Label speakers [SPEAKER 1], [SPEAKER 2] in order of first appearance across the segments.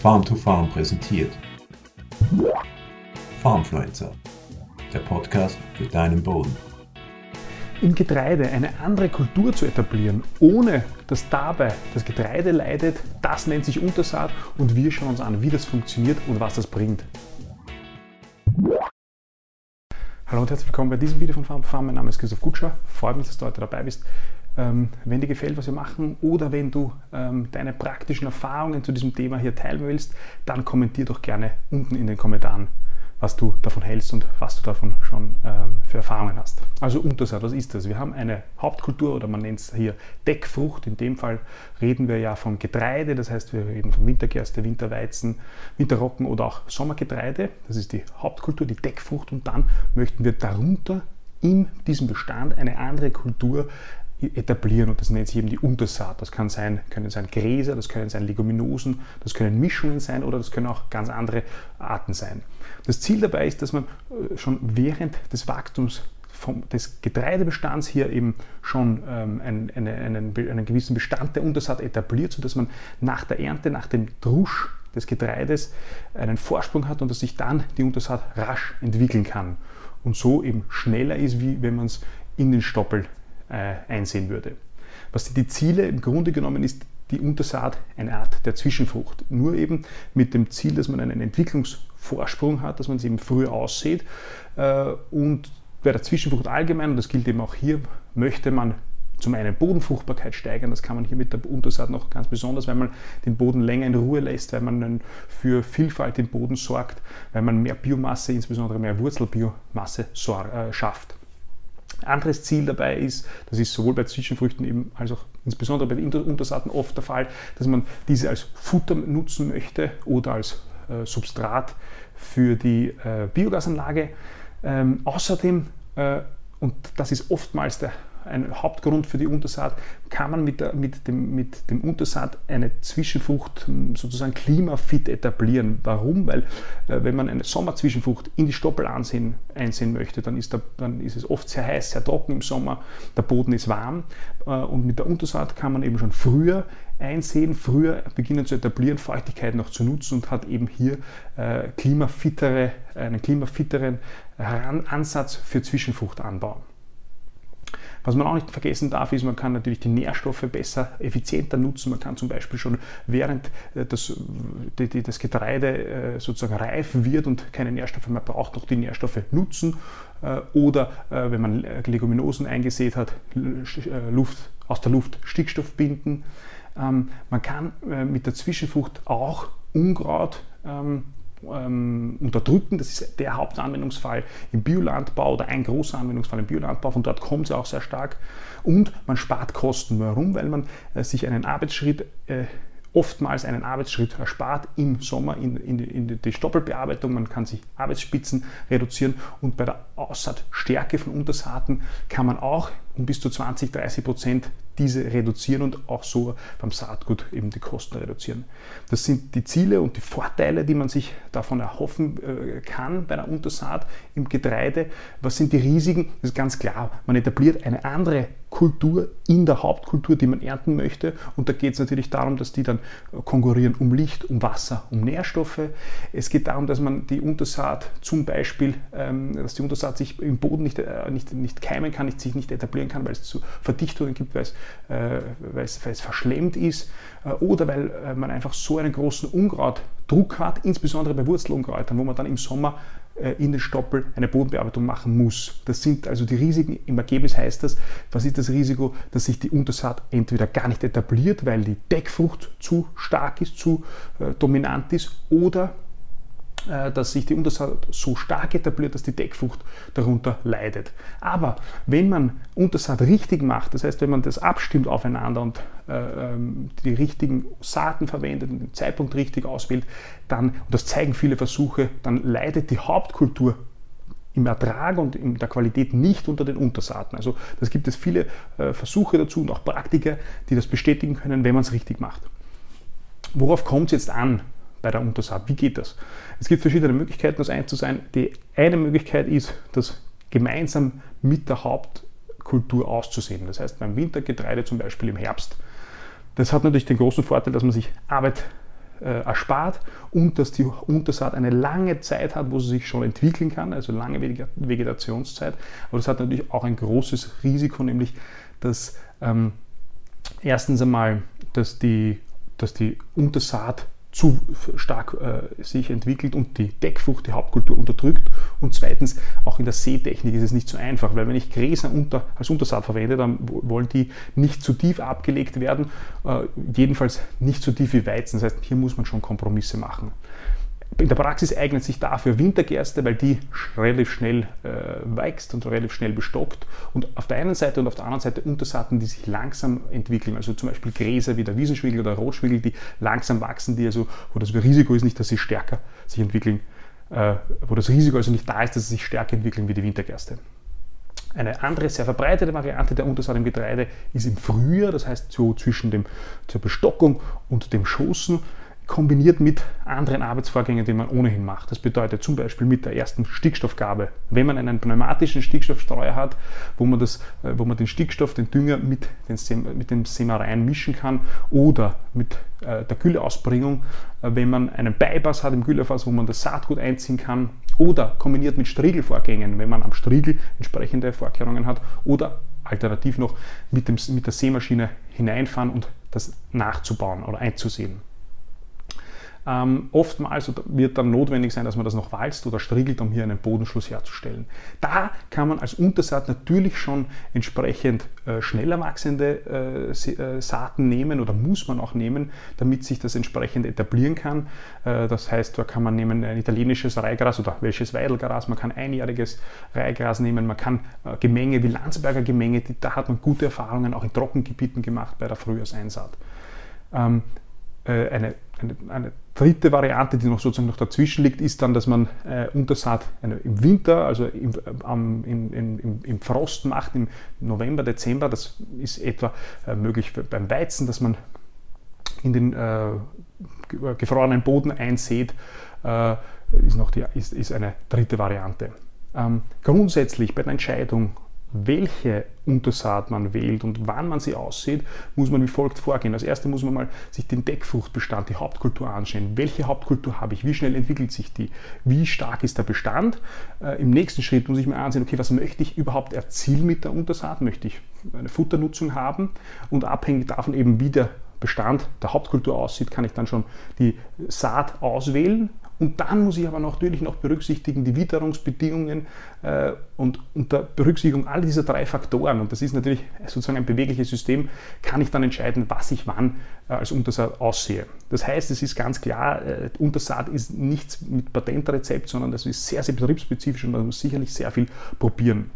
[SPEAKER 1] Farm to Farm präsentiert. Farmfluencer, der Podcast für deinen Boden.
[SPEAKER 2] Im Getreide eine andere Kultur zu etablieren, ohne dass dabei das Getreide leidet, das nennt sich Untersaat und wir schauen uns an, wie das funktioniert und was das bringt. Hallo und herzlich willkommen bei diesem Video von Farm to Farm. Mein Name ist Christoph Kutscher. Freut mich, dass du heute dabei bist. Ähm, wenn dir gefällt, was wir machen oder wenn du ähm, deine praktischen Erfahrungen zu diesem Thema hier teilen willst, dann kommentier doch gerne unten in den Kommentaren, was du davon hältst und was du davon schon ähm, für Erfahrungen hast. Also Untersaat, was ist das? Wir haben eine Hauptkultur oder man nennt es hier Deckfrucht. In dem Fall reden wir ja vom Getreide, das heißt wir reden von Wintergerste, Winterweizen, Winterrocken oder auch Sommergetreide. Das ist die Hauptkultur, die Deckfrucht und dann möchten wir darunter in diesem Bestand eine andere Kultur etablieren und das nennt sich eben die Untersaat. Das kann sein, können sein Gräser, das können sein Leguminosen, das können Mischungen sein oder das können auch ganz andere Arten sein. Das Ziel dabei ist, dass man äh, schon während des Wachstums vom, des Getreidebestands hier eben schon ähm, einen, einen, einen, gewissen Bestand der Untersaat etabliert, sodass man nach der Ernte, nach dem Drusch des Getreides einen Vorsprung hat und dass sich dann die Untersaat rasch entwickeln kann und so eben schneller ist, wie wenn man es in den Stoppel einsehen würde. Was die Ziele im Grunde genommen ist, die Untersaat eine Art der Zwischenfrucht. Nur eben mit dem Ziel, dass man einen Entwicklungsvorsprung hat, dass man es eben früher aussieht. Äh, und bei der Zwischenfrucht allgemein, und das gilt eben auch hier, möchte man zum einen Bodenfruchtbarkeit steigern, das kann man hier mit der Untersaat noch ganz besonders, weil man den Boden länger in Ruhe lässt, weil man für Vielfalt im Boden sorgt, weil man mehr Biomasse, insbesondere mehr Wurzelbiomasse äh, schafft. Anderes Ziel dabei ist, das ist sowohl bei Zwischenfrüchten eben als auch insbesondere bei den Untersaaten oft der Fall, dass man diese als Futter nutzen möchte oder als äh, Substrat für die äh, Biogasanlage. Ähm, außerdem, äh, und das ist oftmals der ein Hauptgrund für die Untersaat, kann man mit, der, mit, dem, mit dem Untersaat eine Zwischenfrucht hm, sozusagen klimafit etablieren. Warum? Weil äh, wenn man eine Sommerzwischenfrucht in die Stoppel ansehen, einsehen möchte, dann ist, der, dann ist es oft sehr heiß, sehr trocken im Sommer, der Boden ist warm äh, und mit der Untersaat kann man eben schon früher einsehen, früher beginnen zu etablieren, Feuchtigkeit noch zu nutzen und hat eben hier äh, klimafittere, einen klimafitteren Ansatz für Zwischenfruchtanbau. Was man auch nicht vergessen darf, ist, man kann natürlich die Nährstoffe besser, effizienter nutzen. Man kann zum Beispiel schon während äh, das, die, das Getreide äh, sozusagen reif wird und keine Nährstoffe mehr braucht, noch die Nährstoffe nutzen. Äh, oder wenn man Leguminosen eingesät hat, Luft, aus der Luft Stickstoff binden. Ähm, man kann mit der Zwischenfrucht auch Unkraut ähm, unterdrücken. Das ist der Hauptanwendungsfall im Biolandbau oder ein großer Anwendungsfall im Biolandbau. Von dort kommt es auch sehr stark. Und man spart Kosten. Warum? Weil man äh, sich einen Arbeitsschritt äh, oftmals einen Arbeitsschritt erspart im Sommer in, in, in, die Stoppelbearbeitung. Man kann sich Arbeitsspitzen reduzieren und bei der Aussaatstärke von Untersaaten kann man auch um bis zu 20, 30 Prozent diese reduzieren und auch so beim Saatgut eben die Kosten reduzieren. Das sind die Ziele und die Vorteile, die man sich davon erhoffen äh, kann bei der Untersaat im Getreide. Was sind die Risiken? Das ist ganz klar. Man etabliert eine andere Kultur in der Hauptkultur, die man ernten möchte. Und da geht es natürlich darum, dass die dann konkurrieren um Licht, um Wasser, um Nährstoffe. Es geht darum, dass man die Untersaat zum Beispiel, ähm, dass die Untersaat sich im Boden nicht, äh, nicht, nicht keimen kann, sich nicht etablieren kann, weil es zu Verdichtungen gibt, weil es, äh, es, weil verschlemmt ist äh, oder weil man einfach so einen großen Unkrautdruck hat, insbesondere bei Wurzelunkräutern, wo man dann im Sommer in den Stoppel eine Bodenbearbeitung machen muss. Das sind also die Risiken. Im Ergebnis heißt das, was ist das Risiko, dass sich die Untersaat entweder gar nicht etabliert, weil die Deckfrucht zu stark ist, zu äh, dominant ist, oder äh, dass sich die Untersaat so stark etabliert, dass die Deckfrucht darunter leidet. Aber wenn man Untersaat richtig macht, das heißt, wenn man das abstimmt aufeinander und äh, ähm, die richtigen Saaten verwendet und den Zeitpunkt richtig auswählt, dann, und das zeigen viele Versuche, dann leidet die Hauptkultur im Ertrag und in der Qualität nicht unter den Untersaaten. Also das gibt es viele äh, Versuche dazu und auch Praktiker, die das bestätigen können, wenn man es richtig macht. Worauf kommt es jetzt an? bei der Untersaat. Wie geht das? Es gibt verschiedene Möglichkeiten, das einzusehen. Die eine Möglichkeit ist, das gemeinsam mit der Hauptkultur auszusehen. Das heißt, beim Wintergetreide zum Beispiel im Herbst. Das hat natürlich den großen Vorteil, dass man sich Arbeit erspart und dass die Untersaat eine lange Zeit hat, wo sie sich schon entwickeln kann, also lange Vegetationszeit. Aber das hat natürlich auch ein großes Risiko, nämlich dass ähm, erstens einmal, dass die, dass die Untersaat zu stark äh, sich entwickelt und die Deckfrucht, die Hauptkultur unterdrückt. Und zweitens, auch in der Seetechnik ist es nicht so einfach, weil wenn ich Gräser unter, als Untersaat verwende, dann wollen die nicht zu tief abgelegt werden, äh, jedenfalls nicht so tief wie Weizen. Das heißt, hier muss man schon Kompromisse machen. In der Praxis eignet sich dafür Wintergerste, weil die relativ schnell äh, wächst und relativ schnell bestockt. Und auf der einen Seite und auf der anderen Seite Untersaaten, die sich langsam entwickeln. Also zum Beispiel Gräser wie der Wiesenschwingel oder Rotschwingel, die langsam wachsen, die also, wo das Risiko ist nicht, dass sie stärker sich entwickeln, äh, wo das Risiko also nicht da ist, dass sie sich stärker entwickeln wie die Wintergerste. Eine andere, sehr verbreitete Variante der Untersaat im Getreide ist im Frühjahr, das heißt so zwischen dem, zur Bestockung und dem Schoßen kombiniert mit anderen Arbeitsvorgängen, die man ohnehin macht. Das bedeutet zum Beispiel mit der ersten Stickstoffgabe. Wenn man einen pneumatischen Stickstoffstreuer hat, wo man, das, äh, wo man den Stickstoff, den Dünger mit, den, mit dem Sämereien mischen kann oder mit äh, der Gülleausbringung, äh, wenn man einen Bypass hat im Güllefass, wo man das Saatgut einziehen kann oder kombiniert mit Striegelvorgängen, wenn man am Striegel entsprechende Vorkehrungen hat oder alternativ noch mit, dem, mit der Sämaschine hineinfahren und das nachzubauen oder einzusehen. Ähm, oftmals wird dann notwendig sein, dass man das noch walzt oder striegelt, um hier einen Bodenschluss herzustellen. Da kann man als Untersaat natürlich schon entsprechend äh, schneller wachsende äh, äh, Saaten nehmen oder muss man auch nehmen, damit sich das entsprechend etablieren kann. Äh, das heißt, da kann man nehmen ein italienisches Reihgras oder welches Weidelgras, man kann einjähriges Reihgras nehmen, man kann äh, Gemenge wie Landsberger Gemenge, die, da hat man gute Erfahrungen auch in Trockengebieten gemacht bei der Frühjahrseinsaat. Ähm, äh, eine, eine, eine, dritte Variante, die noch sozusagen noch dazwischen liegt, ist dann, dass man äh, Untersaat eine, im Winter, also im, ähm, im, im, im, Frost macht, im November, Dezember. Das ist etwa äh, möglich beim Weizen, dass man in den äh, gefrorenen Boden einsät, äh, ist, noch die, ist, ist eine dritte Variante. Ähm, grundsätzlich bei der Entscheidung, welche Untersaat man wählt und wann man sie aussieht, muss man wie folgt vorgehen. Als erstes muss man mal sich den Deckfruchtbestand, die Hauptkultur anschauen. Welche Hauptkultur habe ich? Wie schnell entwickelt sich die? Wie stark ist der Bestand? Äh, Im nächsten Schritt muss ich mir ansehen, okay, was möchte ich überhaupt erzielen mit der Untersaat? Möchte ich eine Futternutzung haben? Und abhängig davon eben, wie der Bestand der Hauptkultur aussieht, kann ich dann schon die Saat auswählen und dann muss ich aber natürlich noch berücksichtigen die Witterungsbedingungen äh, und unter Berücksichtigung all dieser drei Faktoren, und das ist natürlich sozusagen ein bewegliches System, kann ich dann entscheiden, was ich wann äh, als Untersaat aussehe. Das heißt, es ist ganz klar, äh, Untersaat ist nichts mit Patentrezept, sondern das ist sehr, sehr betriebsspezifisch und man muss sicherlich sehr viel probieren.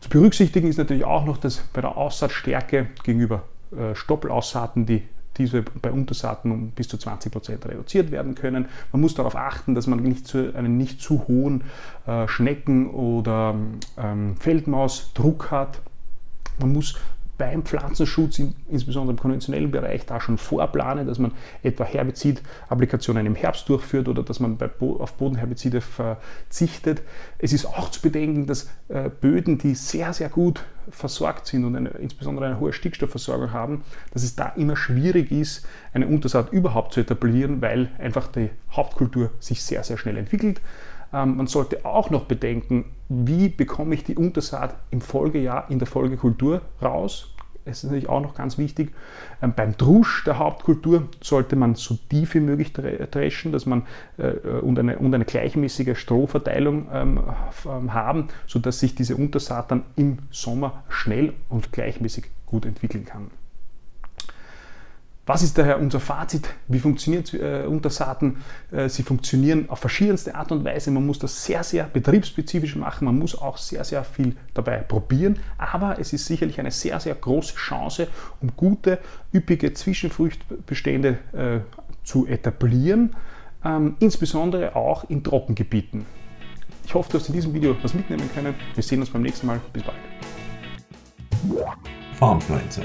[SPEAKER 2] Zu berücksichtigen ist natürlich auch noch, dass bei der Aussaatstärke gegenüber äh, Stoppelausaaten die diese bei Untersaaten um bis zu 20 Prozent reduziert werden können. Man muss darauf achten, dass man nicht zu, einen nicht zu hohen äh, Schnecken- oder ähm, Feldmausdruck hat. Man muss beim Pflanzenschutz, insbesondere im konventionellen Bereich, da schon vorplanen, dass man etwa Herbizidapplikationen im Herbst durchführt oder dass man auf Bodenherbizide verzichtet. Es ist auch zu bedenken, dass äh, Böden, die sehr, sehr gut versorgt sind und eine, insbesondere eine hohe Stickstoffversorgung haben, dass es da immer schwierig ist, eine Untersaat überhaupt zu etablieren, weil einfach die Hauptkultur sich sehr, sehr schnell entwickelt. Ähm, man sollte auch noch bedenken, wie bekomme ich die Untersaat im Folgejahr in der Folgekultur raus. Es ist natürlich auch noch ganz wichtig. Ähm, beim Drusch der Hauptkultur sollte man so tief wie möglich dreschen, dass man äh, und, eine, und eine gleichmäßige Strohverteilung ähm, haben, sodass sich diese Untersaat dann im Sommer schnell und gleichmäßig gut entwickeln kann. Was ist daher unser Fazit? Wie funktioniert äh, Untersaaten? Äh, sie funktionieren auf verschiedenste Art und Weise. Man muss das sehr, sehr betriebsspezifisch machen. Man muss auch sehr, sehr viel dabei probieren. Aber es ist sicherlich eine sehr, sehr große Chance, um gute, üppige Zwischenfruchtbestände äh, zu etablieren. Ähm, insbesondere auch in Trockengebieten. Ich hoffe, du hast in diesem Video was mitnehmen können. Wir sehen uns beim nächsten Mal. Bis bald.
[SPEAKER 1] Farmfluencer